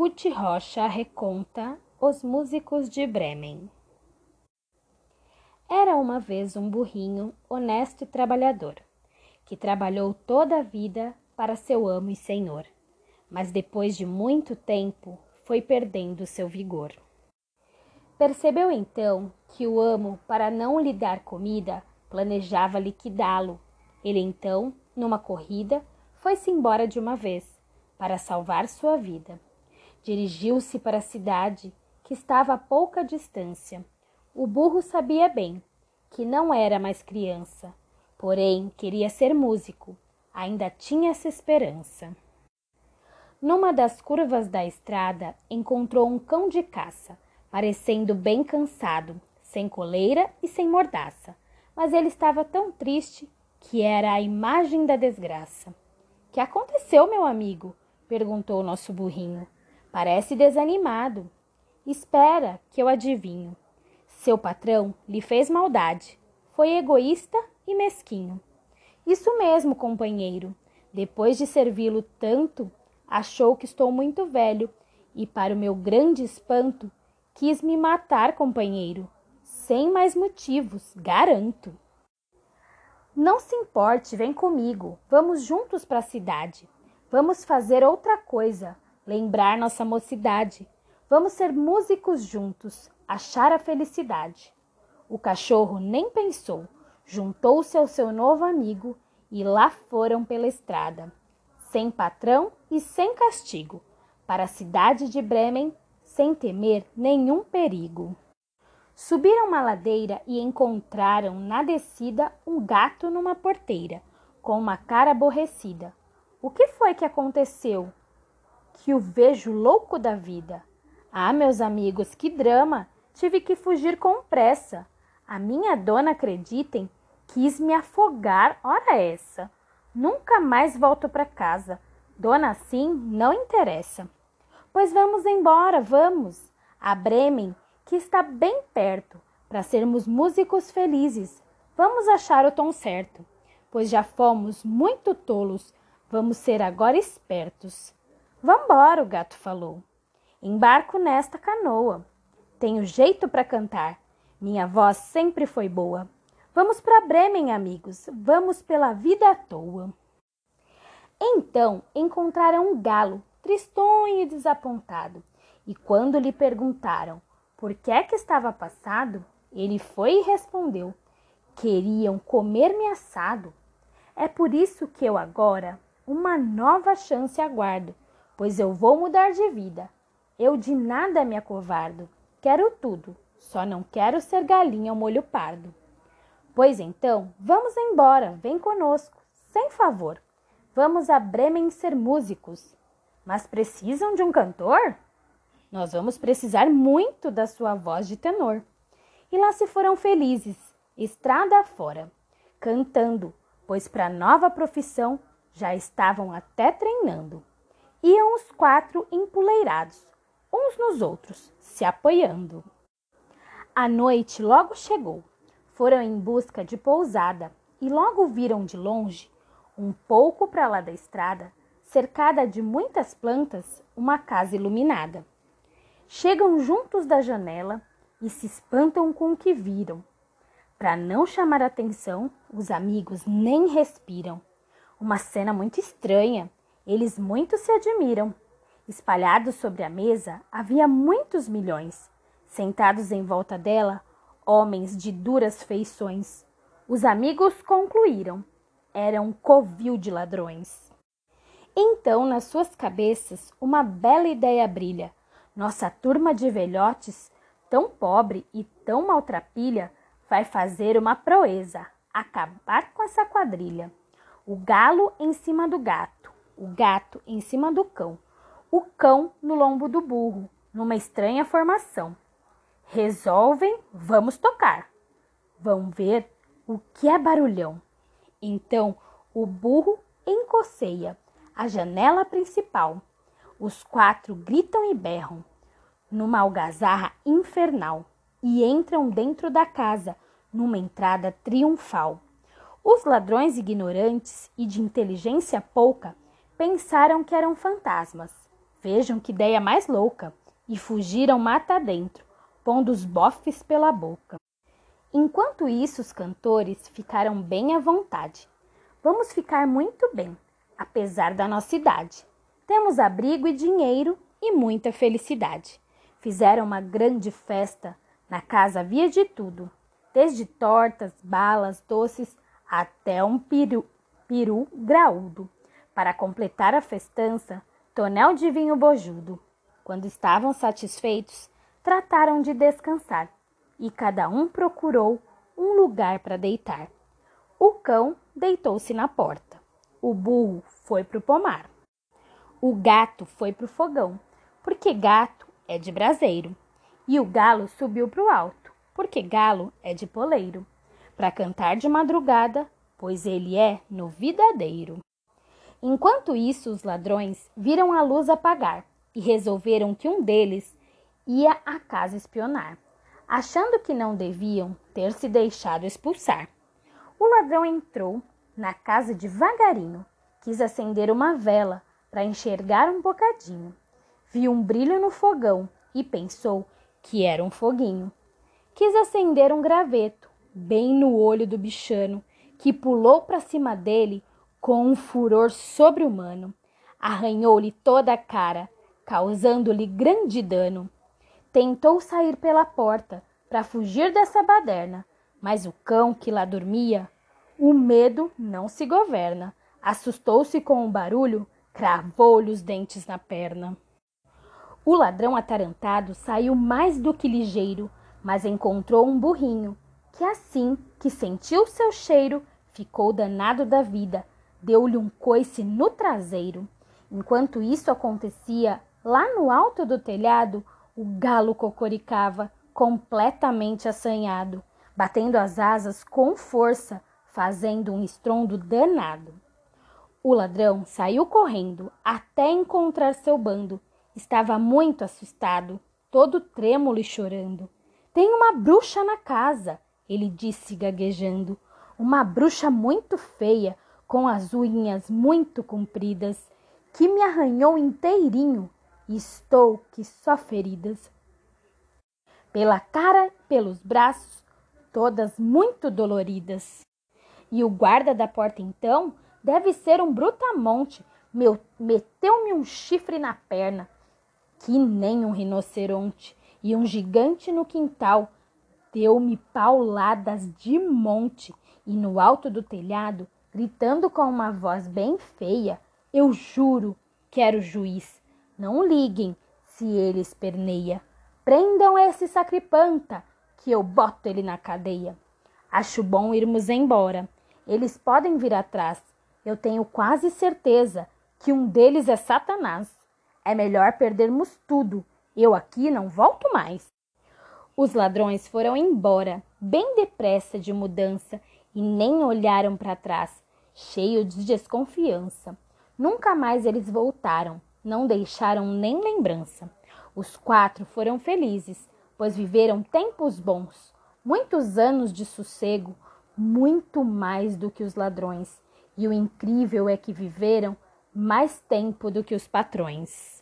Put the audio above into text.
Ruth Rocha reconta Os Músicos de Bremen. Era uma vez um burrinho honesto e trabalhador, que trabalhou toda a vida para seu amo e senhor, mas depois de muito tempo foi perdendo seu vigor. Percebeu então que o amo, para não lhe dar comida, planejava liquidá-lo. Ele então, numa corrida, foi-se embora de uma vez, para salvar sua vida. Dirigiu-se para a cidade, que estava a pouca distância. O burro sabia bem que não era mais criança, porém queria ser músico, ainda tinha essa esperança. Numa das curvas da estrada, encontrou um cão de caça, parecendo bem cansado, sem coleira e sem mordaça, mas ele estava tão triste que era a imagem da desgraça. Que aconteceu, meu amigo? perguntou o nosso burrinho. Parece desanimado. Espera, que eu adivinho. Seu patrão lhe fez maldade. Foi egoísta e mesquinho. Isso mesmo, companheiro. Depois de servi-lo tanto, achou que estou muito velho e, para o meu grande espanto, quis me matar, companheiro. Sem mais motivos, garanto. Não se importe, vem comigo. Vamos juntos para a cidade. Vamos fazer outra coisa lembrar nossa mocidade. Vamos ser músicos juntos, achar a felicidade. O cachorro nem pensou, juntou-se ao seu novo amigo e lá foram pela estrada, sem patrão e sem castigo, para a cidade de Bremen, sem temer nenhum perigo. Subiram uma ladeira e encontraram na descida um gato numa porteira, com uma cara aborrecida. O que foi que aconteceu? Que o vejo louco da vida. Ah, meus amigos, que drama! Tive que fugir com pressa. A minha dona, acreditem, quis me afogar, ora essa. Nunca mais volto para casa. Dona assim não interessa. Pois vamos embora, vamos. A Bremen, que está bem perto, para sermos músicos felizes. Vamos achar o tom certo, pois já fomos muito tolos, vamos ser agora espertos. Vambora, o gato falou. Embarco nesta canoa. Tenho jeito para cantar. Minha voz sempre foi boa. Vamos para Bremen, amigos. Vamos pela vida à toa. Então encontraram um galo, tristonho e desapontado. E quando lhe perguntaram por que é que estava passado, ele foi e respondeu: Queriam comer-me assado. É por isso que eu agora uma nova chance aguardo pois eu vou mudar de vida. Eu de nada me acovardo. Quero tudo, só não quero ser galinha ao molho pardo. Pois então, vamos embora, vem conosco, sem favor. Vamos a Bremen ser músicos. Mas precisam de um cantor? Nós vamos precisar muito da sua voz de tenor. E lá se foram felizes, estrada fora, cantando, pois para nova profissão já estavam até treinando. Iam os quatro empoleirados, uns nos outros, se apoiando. A noite logo chegou. Foram em busca de pousada e logo viram de longe, um pouco para lá da estrada, cercada de muitas plantas, uma casa iluminada. Chegam juntos da janela e se espantam com o que viram. Para não chamar atenção, os amigos nem respiram. Uma cena muito estranha eles muito se admiram. Espalhados sobre a mesa havia muitos milhões. Sentados em volta dela, homens de duras feições. Os amigos concluíram: era um covil de ladrões. Então, nas suas cabeças, uma bela ideia brilha. Nossa turma de velhotes, tão pobre e tão maltrapilha, vai fazer uma proeza, acabar com essa quadrilha. O galo em cima do gato, o gato em cima do cão, o cão no lombo do burro, numa estranha formação. Resolvem, vamos tocar. Vão ver o que é barulhão. Então o burro encoceia a janela principal. Os quatro gritam e berram numa algazarra infernal e entram dentro da casa numa entrada triunfal. Os ladrões ignorantes e de inteligência pouca pensaram que eram fantasmas. Vejam que ideia mais louca! E fugiram mata dentro, pondo os bofes pela boca. Enquanto isso, os cantores ficaram bem à vontade. Vamos ficar muito bem, apesar da nossa idade. Temos abrigo e dinheiro e muita felicidade. Fizeram uma grande festa, na casa havia de tudo, desde tortas, balas, doces, até um peru, peru graúdo. Para completar a festança, tonel de vinho bojudo. Quando estavam satisfeitos, trataram de descansar e cada um procurou um lugar para deitar. O cão deitou-se na porta. O burro foi para o pomar. O gato foi para o fogão, porque gato é de braseiro. E o galo subiu para o alto, porque galo é de poleiro, para cantar de madrugada, pois ele é novidadeiro. Enquanto isso, os ladrões viram a luz apagar e resolveram que um deles ia à casa espionar, achando que não deviam ter se deixado expulsar. O ladrão entrou na casa devagarinho, quis acender uma vela para enxergar um bocadinho. Viu um brilho no fogão e pensou que era um foguinho. Quis acender um graveto bem no olho do bichano, que pulou para cima dele com um furor sobre-humano. Arranhou-lhe toda a cara, causando-lhe grande dano. Tentou sair pela porta para fugir dessa baderna, mas o cão que lá dormia, o medo não se governa. Assustou-se com o barulho, cravou-lhe os dentes na perna. O ladrão atarantado saiu mais do que ligeiro, mas encontrou um burrinho, que assim que sentiu seu cheiro, ficou danado da vida, deu-lhe um coice no traseiro. Enquanto isso acontecia, lá no alto do telhado, o galo cocoricava, completamente assanhado, batendo as asas com força, fazendo um estrondo danado. O ladrão saiu correndo até encontrar seu bando. Estava muito assustado, todo trêmulo e chorando. Tem uma bruxa na casa, ele disse gaguejando. Uma bruxa muito feia, com as unhas muito compridas, que me arranhou inteirinho estou que só feridas. Pela cara, pelos braços, todas muito doloridas. E o guarda da porta então deve ser um brutamonte, meteu-me um chifre na perna, que nem um rinoceronte, e um gigante no quintal, deu-me pauladas de monte, e no alto do telhado gritando com uma voz bem feia: Eu juro que era o juiz. Não liguem se ele esperneia. Prendam esse sacripanta, que eu boto ele na cadeia. Acho bom irmos embora. Eles podem vir atrás. Eu tenho quase certeza que um deles é Satanás. É melhor perdermos tudo. Eu aqui não volto mais. Os ladrões foram embora, bem depressa de mudança, e nem olharam para trás, cheios de desconfiança. Nunca mais eles voltaram, não deixaram nem lembrança. Os quatro foram felizes, pois viveram tempos bons, muitos anos de sossego, muito mais do que os ladrões. E o incrível é que viveram mais tempo do que os patrões.